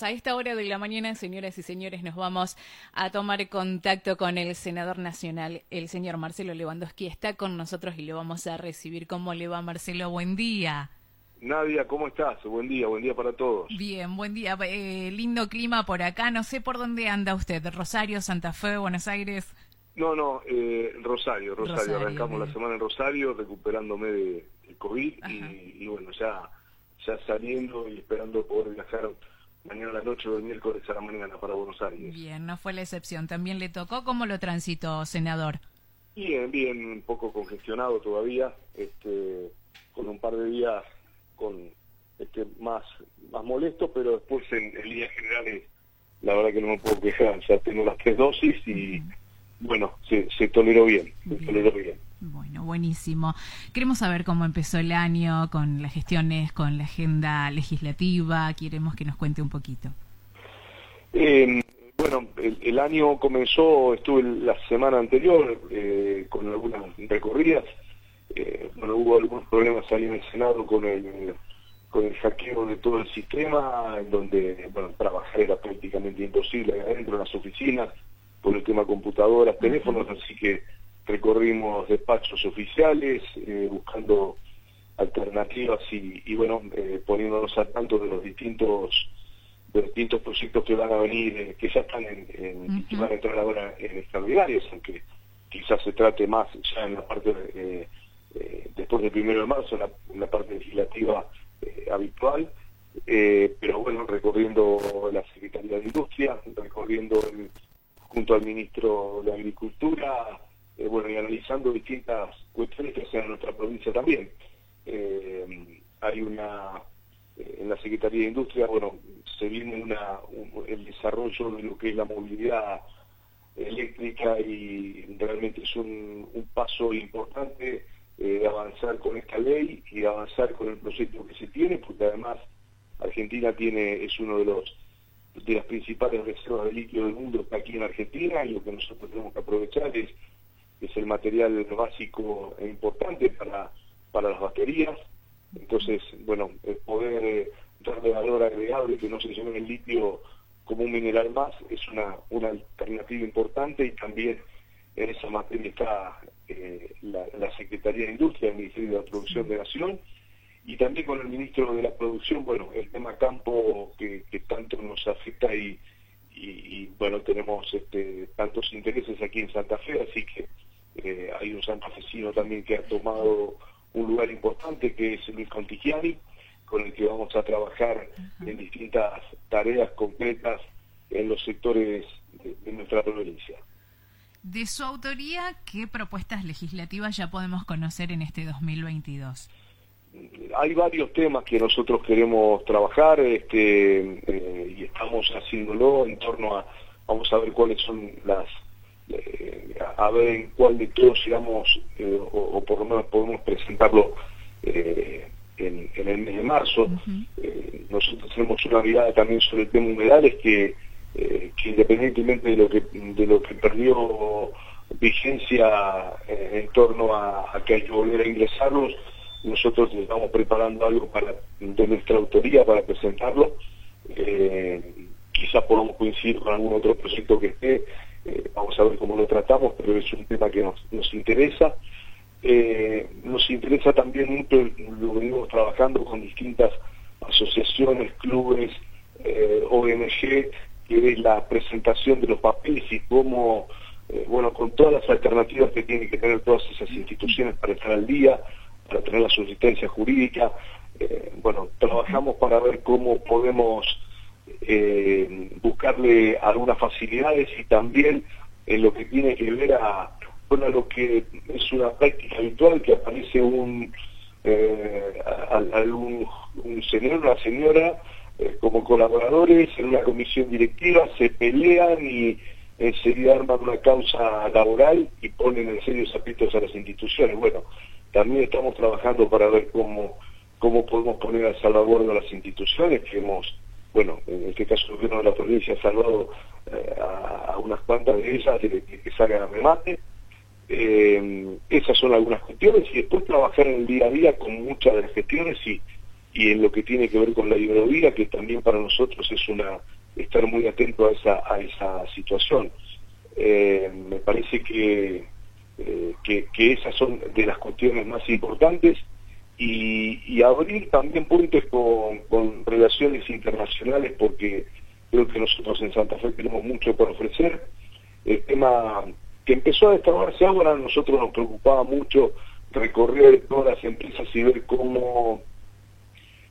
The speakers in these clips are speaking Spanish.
A esta hora de la mañana, señoras y señores, nos vamos a tomar contacto con el senador nacional, el señor Marcelo Lewandowski. Está con nosotros y lo vamos a recibir. ¿Cómo le va, Marcelo? Buen día. Nadia, ¿cómo estás? Buen día, buen día para todos. Bien, buen día. Eh, lindo clima por acá. No sé por dónde anda usted. ¿Rosario, Santa Fe, Buenos Aires? No, no, eh, Rosario, Rosario. Arrancamos la semana en Rosario, recuperándome de, COVID y, y, bueno, ya, ya saliendo y esperando poder viajar mañana a la noche o el miércoles a la mañana para Buenos Aires. Bien, no fue la excepción. ¿También le tocó? ¿Cómo lo transitó, senador? Bien, bien, un poco congestionado todavía, este, con un par de días con este, más, más molesto, pero después en, el día general la verdad que no me puedo quejar, ya tengo las tres dosis y bueno, se, se toleró bien, se toleró bien. Bueno, buenísimo. Queremos saber cómo empezó el año con las gestiones, con la agenda legislativa. Queremos que nos cuente un poquito. Eh, bueno, el, año comenzó, estuve la semana anterior eh, con algunas recorridas. Eh, bueno, hubo algunos problemas ahí en el Senado con el con el hackeo de todo el sistema, en donde bueno, trabajar era prácticamente imposible adentro en las oficinas, por el tema computadoras, teléfonos, así que recorrimos despachos oficiales eh, buscando alternativas y, bueno, eh, poniéndonos al tanto de los distintos de distintos proyectos que van a venir, eh, que ya están en, que van a entrar ahora en extraordinarios, aunque quizás se trate más ya en la parte después del primero de marzo, en la, parte legislativa habitual, pero bueno, recorriendo la Secretaría de Industria, recorriendo junto al ministro de Agricultura, eh, bueno, y analizando distintas cuestiones que hacen en nuestra provincia también. Eh, hay una, eh, en la Secretaría de Industria, bueno, se viene una, el desarrollo de lo que es la movilidad eléctrica y realmente es un, paso importante de avanzar con esta ley y avanzar con el proyecto que se tiene, porque además Argentina tiene es uno de los de las principales reservas de litio del mundo está aquí en Argentina y lo que nosotros tenemos que aprovechar es es el material básico e importante para, para las baterías. Entonces, bueno, el poder eh, darle valor agregado y que no se llame el litio como un mineral más es una, una alternativa importante y también en esa materia está eh, la, Secretaría de Industria, el Ministerio de la Producción de Nación y también con el Ministro de la Producción, bueno, el tema campo que, tanto nos afecta y, y, bueno, tenemos este, tantos intereses aquí en Santa Fe, así que eh, hay un santafesino también que ha tomado un lugar importante que es Luis Contigiani, con el que vamos a trabajar en distintas tareas concretas en los sectores de, nuestra provincia. De su autoría, ¿qué propuestas legislativas ya podemos conocer en este 2022? Hay varios temas que nosotros queremos trabajar este, eh, y estamos haciéndolo en torno a, vamos a ver cuáles son las eh, a ver en cuál de todos llegamos, eh, o, por lo menos podemos presentarlo eh, en, el mes de marzo. nosotros tenemos una mirada también sobre el tema humedales que, que independientemente de lo que, de lo que perdió vigencia en torno a, que hay que volver a ingresarlos, nosotros estamos preparando algo para de nuestra autoría para presentarlo. quizás podamos coincidir con algún otro proyecto que esté eh, vamos a ver cómo lo tratamos, pero es un tema que nos, interesa. Eh, nos interesa también mucho, lo venimos trabajando con distintas asociaciones, clubes, eh, ONG, que es la presentación de los papeles y cómo, bueno, con todas las alternativas que tienen que tener todas esas instituciones para estar al día, para tener la subsistencia jurídica, bueno, trabajamos para ver cómo podemos eh, buscarle algunas facilidades y también en lo que tiene que ver a, bueno, lo que es una práctica habitual que aparece un, eh, algún un señor, una señora eh, como colaboradores en una comisión directiva, se pelean y enseguida arman una causa laboral y ponen en serio aprietos a las instituciones. Bueno, también estamos trabajando para ver cómo, cómo podemos poner al salvaguardo a las instituciones que hemos bueno, en este caso el gobierno de la provincia ha salvado eh, a, unas cuantas de ellas de, que salgan a remate. Eh, esas son algunas cuestiones y después trabajar en el día a día con muchas de las gestiones y, y en lo que tiene que ver con la hidrovía, que también para nosotros es una estar muy atento a esa, a esa situación. Eh, me parece que, que, esas son de las cuestiones más importantes y, y abrir también puentes con, relaciones internacionales porque creo que nosotros en Santa Fe tenemos mucho por ofrecer. El tema que empezó a destaparse ahora, a nosotros nos preocupaba mucho recorrer todas las empresas y ver cómo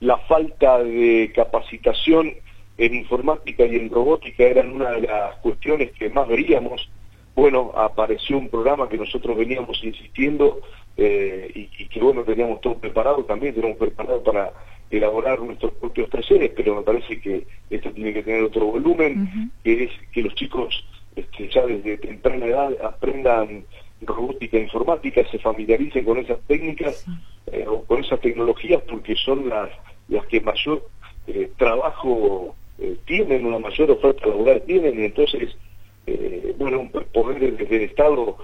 la falta de capacitación en informática y en robótica eran una de las cuestiones que más veíamos. Bueno, apareció un programa que nosotros veníamos insistiendo eh, y, que bueno, teníamos todo preparado también, teníamos preparado para elaborar nuestros propios talleres, pero me parece que esto tiene que tener otro volumen, que es que los chicos este, ya desde temprana edad aprendan robótica informática, se familiaricen con esas técnicas eh, o con esas tecnologías porque son las las que mayor eh, trabajo eh, tienen, una mayor oferta laboral tienen, y entonces, eh, bueno, poder desde el Estado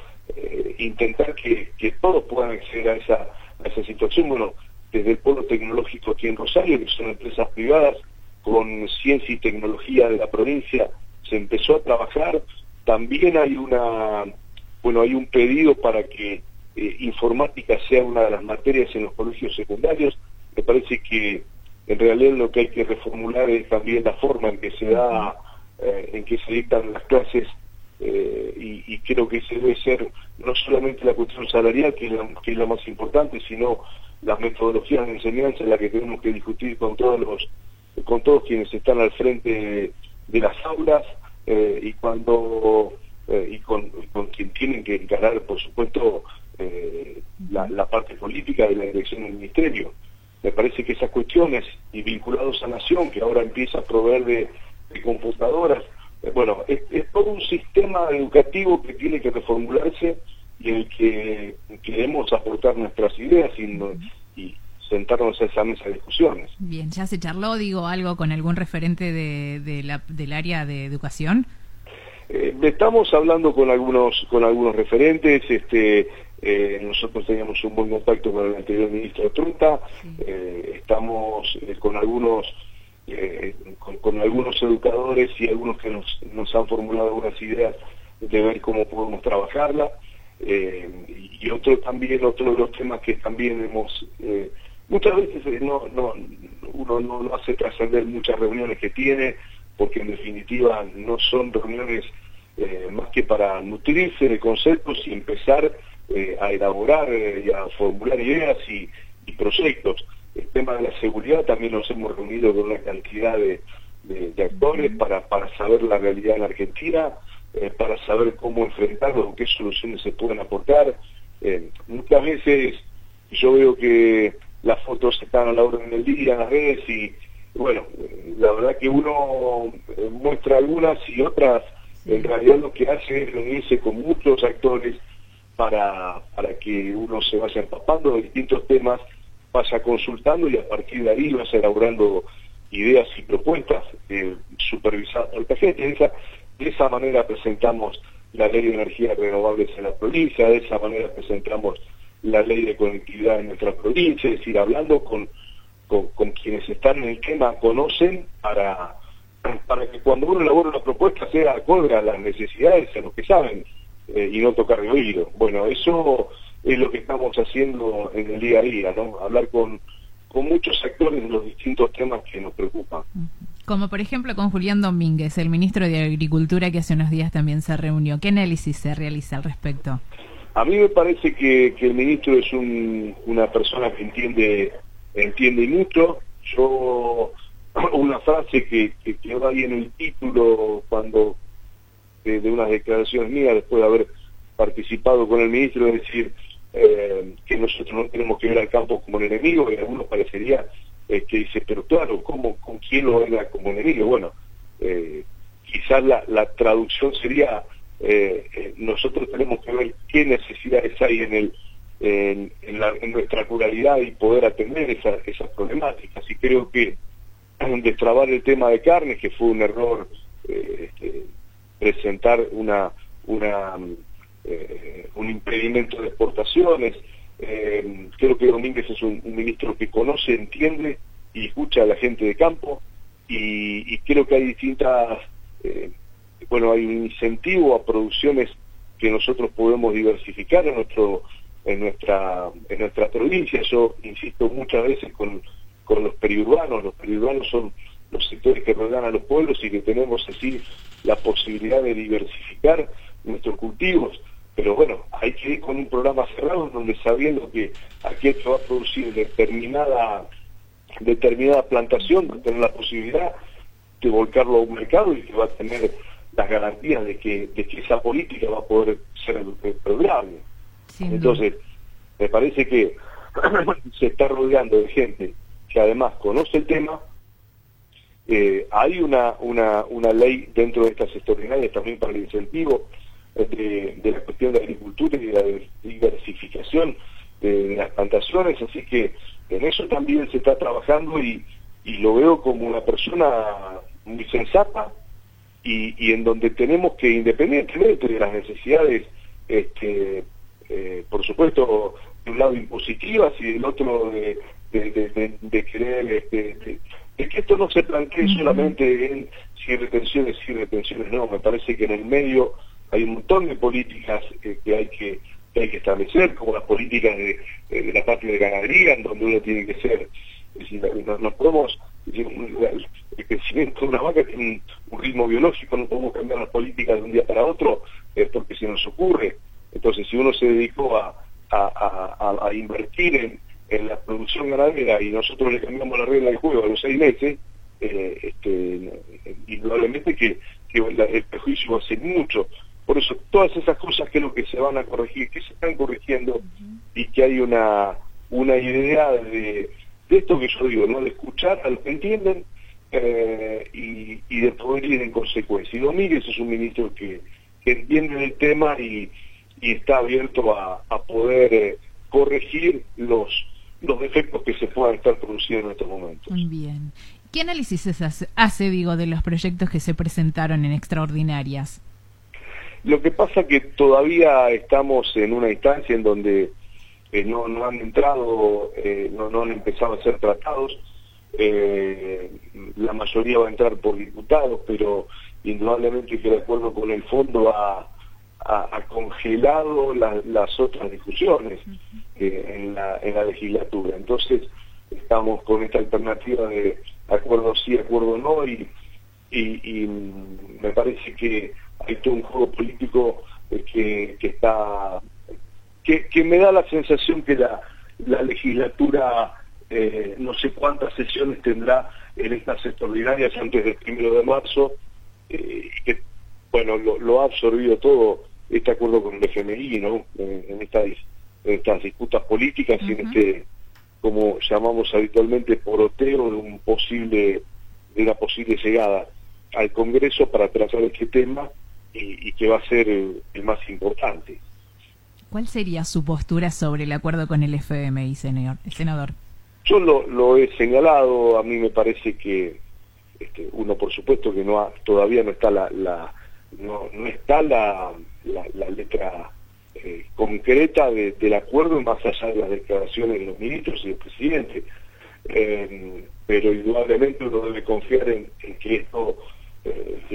intentar que, todos puedan acceder a esa, situación, bueno, desde el Polo Tecnológico aquí en Rosario, que son empresas privadas, con ciencia y tecnología de la provincia, se empezó a trabajar, también hay una, bueno, hay un pedido para que informática sea una de las materias en los colegios secundarios, me parece que en realidad lo que hay que reformular es también la forma en que se da, eh, en que se dictan las clases eh, y, creo que ese debe ser no solamente la cuestión salarial, que es la, más importante, sino las metodologías de enseñanza en la que tenemos que discutir con todos los con todos quienes están al frente de, las aulas eh, y cuando y con, con, quien tienen que encarar por supuesto la, parte política de la dirección del ministerio. Me parece que esas cuestiones y vinculados a Nación, que ahora empieza a proveer de, computadoras, eh, bueno, es, todo un sistema educativo que tiene que reformularse y en el que queremos aportar nuestras ideas y, sentarnos a esa mesa de discusiones. Bien, ¿ya se charló, digo, algo con algún referente de, la, del área de educación? Eh, estamos hablando con algunos con algunos referentes, este eh, nosotros teníamos un buen contacto con el anterior ministro de Trunta, eh, estamos eh, con algunos con, algunos educadores y algunos que nos, han formulado algunas ideas de ver cómo podemos trabajarla. y otro también, otro de los temas que también hemos, muchas veces no, no, uno no, no hace trascender muchas reuniones que tiene, porque en definitiva no son reuniones más que para nutrirse de conceptos y empezar eh, a elaborar eh, y a formular ideas y, proyectos. El tema de la seguridad también nos hemos reunido con una cantidad de, actores para, para saber la realidad en Argentina, eh, para saber cómo enfrentarlo, qué soluciones se pueden aportar. muchas veces yo veo que las fotos están a la orden del día en las redes y bueno, la verdad que uno muestra algunas y otras en realidad lo que hace es reunirse con muchos actores para, para que uno se vaya empapando de distintos temas, vaya consultando y a partir de ahí vaya elaborando ideas y propuestas eh, supervisadas por el gente. De esa, de esa manera presentamos la ley de energías renovables en la provincia, de esa manera presentamos la ley de conectividad en nuestra provincia, es decir, hablando con, con, quienes están en el tema, conocen para, para que cuando uno elabora una propuesta sea acorde a las necesidades, a lo que saben. Eh, y no tocar de oído. Bueno, eso es lo que estamos haciendo en el día a día, ¿no? Hablar con, con muchos actores de los distintos temas que nos preocupan. Como por ejemplo con Julián Domínguez, el ministro de Agricultura que hace unos días también se reunió. ¿Qué análisis se realiza al respecto? A mí me parece que, que el ministro es un, una persona que entiende, entiende mucho. Yo, una frase que, que quedó ahí en el título cuando de, unas declaraciones mías después de haber participado con el ministro, es decir, eh, que nosotros no tenemos que ver al campo como un enemigo, y algunos parecería eh, que dice, pero claro, ¿cómo, ¿con quién lo venga como enemigo? Bueno, eh, quizás la, la, traducción sería, nosotros tenemos que ver qué necesidades hay en el en, en, nuestra ruralidad y poder atender esas problemáticas. Y creo que destrabar el tema de carne, que fue un error este, presentar una, una eh, un impedimento de exportaciones. Eh, creo que Domínguez es un, ministro que conoce, entiende y escucha a la gente de campo y, creo que hay distintas, eh, bueno, hay un incentivo a producciones que nosotros podemos diversificar en nuestro en nuestra en nuestra provincia. Yo insisto muchas veces con, con los periurbanos, los periurbanos son los sectores que rodean a los pueblos y que tenemos así la posibilidad de diversificar nuestros cultivos. Pero bueno, hay que ir con un programa cerrado donde sabiendo que aquel que va a producir determinada determinada plantación va a tener la posibilidad de volcarlo a un mercado y que va a tener las garantías de que, de que esa política va a poder ser perdurable. Entonces, me parece que se está rodeando de gente que además conoce el tema. Eh, hay una, una, una ley dentro de estas extraordinarias también para el incentivo de, de la cuestión de la agricultura y de la diversificación de las plantaciones, así que en eso también se está trabajando y, lo veo como una persona muy sensata y, en donde tenemos que, independientemente de las necesidades, este, eh, por supuesto, de un lado impositivas y del otro de, querer, este, de, que esto no se plantee solamente en si retenciones, si retenciones, no, me parece que en el medio hay un montón de políticas que hay que hay que establecer, como las políticas de, la parte de ganadería, en donde uno tiene que ser, es no, podemos, el crecimiento de una vaca tiene un, ritmo biológico, no podemos cambiar las políticas de un día para otro, eh, porque se nos ocurre. Entonces, si uno se dedicó a, invertir en, la producción ganadera y nosotros le cambiamos la regla del juego a los seis meses, eh, este, indudablemente que, que el prejuicio va a ser mucho. Por eso todas esas cosas que lo que se van a corregir, que se están corrigiendo y que hay una, una idea de, esto que yo digo, ¿no? de escuchar a los que entienden eh, y, de poder ir en consecuencia. Y Domínguez es un ministro que, entiende el tema y, está abierto a, poder eh, corregir los, los defectos que se puedan estar produciendo en estos momentos. Muy bien. ¿Qué análisis hace, hace, digo, de los proyectos que se presentaron en extraordinarias? Lo que pasa que todavía estamos en una instancia en donde eh, no, han entrado, eh, no, han empezado a ser tratados. Eh, la mayoría va a entrar por diputados, pero indudablemente que de acuerdo con el fondo ha, congelado las otras discusiones en, la, en la legislatura. Entonces estamos con esta alternativa de acuerdo sí, acuerdo no, y, y me parece que hay todo un juego político eh, que, está que, me da la sensación que la, legislatura eh, no sé cuántas sesiones tendrá en estas extraordinarias antes del primero de marzo eh, que bueno lo, ha absorbido todo este acuerdo con el FMI ¿no? en, estas, estas disputas políticas y en este como llamamos habitualmente poroteo de un posible de una posible llegada al Congreso para tratar este tema y, que va a ser el, más importante. ¿Cuál sería su postura sobre el acuerdo con el FMI, señor, senador? Yo lo, he señalado, a mí me parece que este, uno, por supuesto, que no todavía no está la, no, está la, la, letra eh, concreta del acuerdo más allá de las declaraciones de los ministros y del presidente. Eh, pero indudablemente uno debe confiar en que esto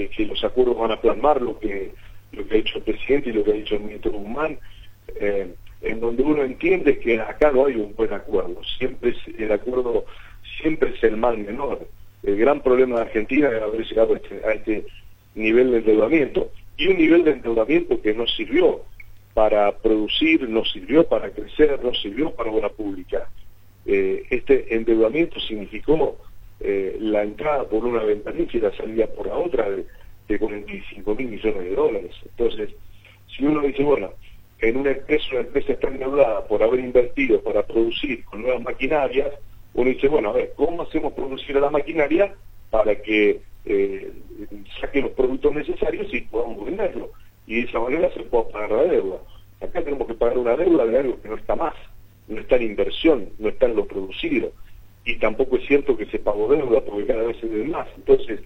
que, los acuerdos van a plasmar lo que, lo que ha dicho el presidente y lo que ha dicho el ministro Guzmán, eh, en donde uno entiende que acá no hay un buen acuerdo, siempre es, el acuerdo siempre es el mal menor. El gran problema de Argentina es haber llegado a este, a este nivel de endeudamiento y un nivel de endeudamiento que no sirvió para producir, no sirvió para crecer, no sirvió para obra pública. Eh, este endeudamiento significó eh, la entrada por una ventanilla y la salida por la otra de, 45 mil millones de dólares. Entonces, si uno dice, bueno, en una empresa, una empresa está endeudada por haber invertido para producir con nuevas maquinarias, uno dice, bueno, a ver, ¿cómo hacemos producir a la maquinaria para que eh, saque los productos necesarios y podamos venderlo? Y de esa manera se pueda pagar la deuda. Acá tenemos que pagar una deuda de algo que no está más, no está en inversión, no está en lo producido y tampoco es cierto que se pagó deuda porque cada vez se debe más. Entonces,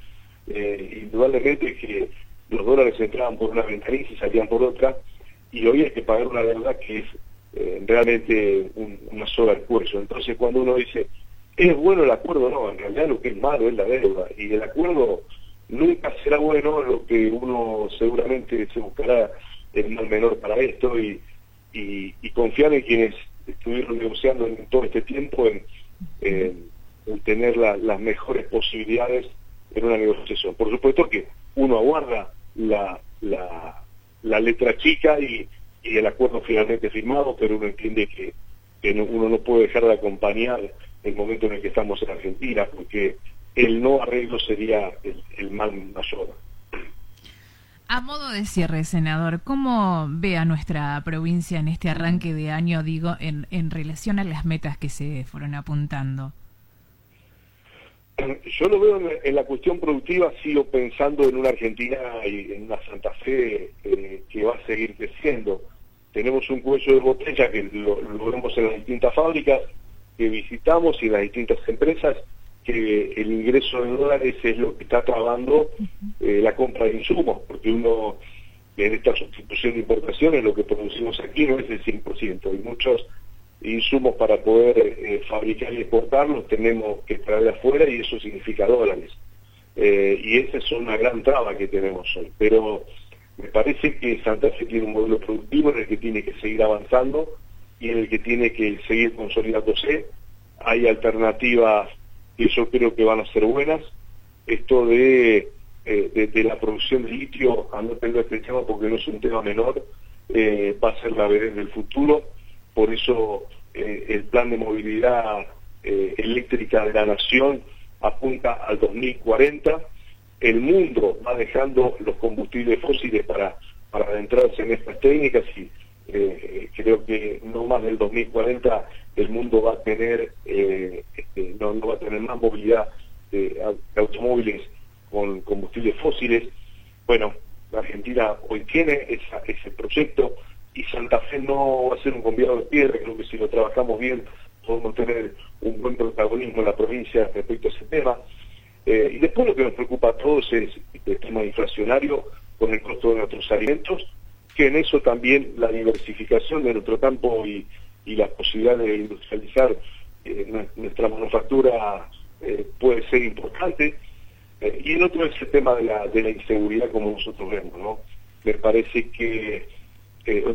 eh, indudablemente que los dólares entraban por una ventanilla y salían por otra, y hoy hay que pagar una deuda que es eh, realmente una soga al cuello. Entonces, cuando uno dice ¿Es bueno el acuerdo? No, en realidad lo que es malo es la deuda. Y el acuerdo nunca será bueno, lo que uno seguramente se buscará el mal menor para esto y, y, confiar en quienes estuvieron negociando en todo este tiempo en, tener las mejores posibilidades en una negociación. Por supuesto que uno aguarda la, la, la letra chica y, el acuerdo finalmente firmado, pero uno entiende que, uno no puede dejar de acompañar el momento en el que estamos en Argentina, porque el no arreglo sería el, mal mayor. A modo de cierre, senador, ¿cómo ve a nuestra provincia en este arranque de año, digo, en, en relación a las metas que se fueron apuntando? Yo lo veo en, la cuestión productiva, sigo pensando en una Argentina y en una Santa Fe eh, que va a seguir creciendo. Tenemos un cuello de botella que lo, lo vemos en las distintas fábricas, que visitamos y las distintas empresas, que el ingreso de dólares es lo que está trabando eh, la compra de insumos, porque uno en esta sustitución de importaciones lo que producimos aquí no es el 100%, hay muchos insumos para poder eh, fabricar y exportarlos tenemos que traer afuera y eso significa dólares. Eh, y esa es una gran traba que tenemos hoy. Pero me parece que Santa Fe tiene un modelo productivo en el que tiene que seguir avanzando y en el que tiene que seguir consolidándose. Hay alternativas que yo creo que van a ser buenas. Esto de, eh, de, la producción de litio, a no tener este tema porque no es un tema menor, eh, va a ser la vez del futuro. Por eso eh, el plan de movilidad eléctrica de la nación apunta al 2040. El mundo va dejando los combustibles fósiles para, para adentrarse en estas técnicas y creo que no más del 2040 el mundo va a tener eh, este, no, va a tener más movilidad de, automóviles con combustibles fósiles. Bueno la Argentina hoy tiene ese proyecto y Santa Fe no va a ser un conviado de piedra. Creo que si lo trabajamos bien podemos tener un buen protagonismo en la provincia respecto a ese tema. Eh, y después lo que nos preocupa a todos es el tema inflacionario con el costo de nuestros alimentos que en eso también la diversificación de nuestro campo y, la posibilidad de industrializar eh, nuestra manufactura eh, puede ser importante. Eh, y el otro es el tema de la, de la inseguridad como nosotros vemos, ¿no? Me parece que,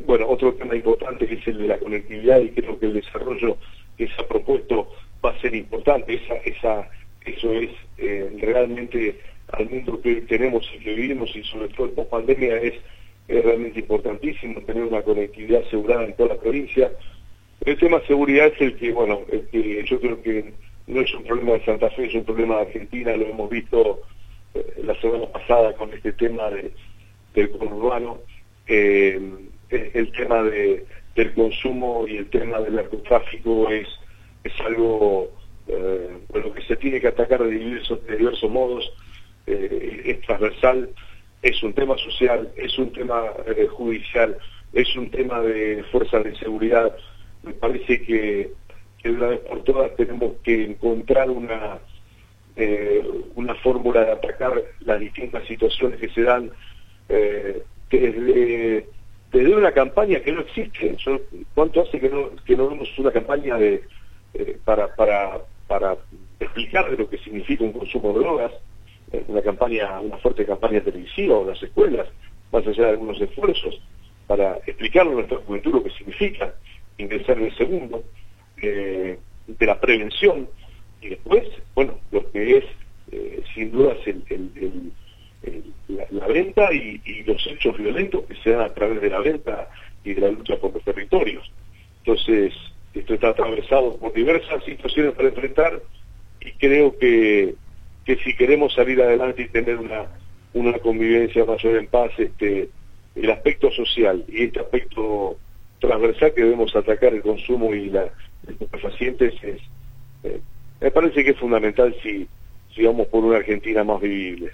bueno, otro tema importante es el de la conectividad y creo que el desarrollo que se ha propuesto va a ser importante. Esa, esa, eso es realmente al mundo que tenemos y que vivimos y sobre todo post pandemia es es realmente importantísimo tener una conectividad asegurada en toda la provincia. El tema de seguridad es el que, bueno, que yo creo que no es un problema de Santa Fe, es un problema de Argentina, lo hemos visto eh, la semana pasada con este tema de, del conurbano, eh, el tema de, del consumo y el tema del narcotráfico es, es algo eh, bueno, que se tiene que atacar de diversos, de diversos modos, es transversal, es un tema social, es un tema judicial, es un tema de fuerzas de seguridad. Me parece que, de una vez por todas tenemos que encontrar una, eh, una fórmula de atacar las distintas situaciones que se dan eh, desde, desde, una campaña que no existe. ¿Cuánto hace que no, que no vemos una campaña de, para, para, para explicar lo que significa un consumo de drogas? una campaña, una fuerte campaña televisiva o las escuelas, más allá de algunos esfuerzos, para explicarle a nuestra juventud lo que significa ingresar en el segundo, eh, de la prevención, y después, bueno, lo que es, eh, sin dudas, el, la, venta y, los hechos violentos que se dan a través de la venta y de la lucha por los territorios. Entonces, esto está atravesado por diversas situaciones para enfrentar y creo que que si queremos salir adelante y tener una, una convivencia mayor en paz, este, el aspecto social y este aspecto transversal que debemos atacar el consumo y la, los pacientes es, eh, me parece que es fundamental si, si vamos por una Argentina más vivible.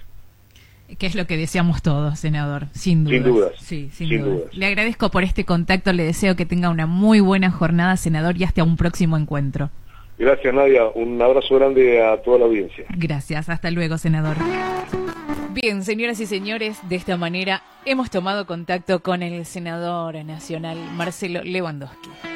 Que es lo que deseamos todos, senador, sin dudas. Sin dudas. Sí, sin, dudas. Le agradezco por este contacto, le deseo que tenga una muy buena jornada, senador, y hasta un próximo encuentro. Gracias, Nadia. Un abrazo grande a toda la audiencia. Gracias. Hasta luego, senador. Bien, señoras y señores, de esta manera hemos tomado contacto con el senador nacional Marcelo Lewandowski.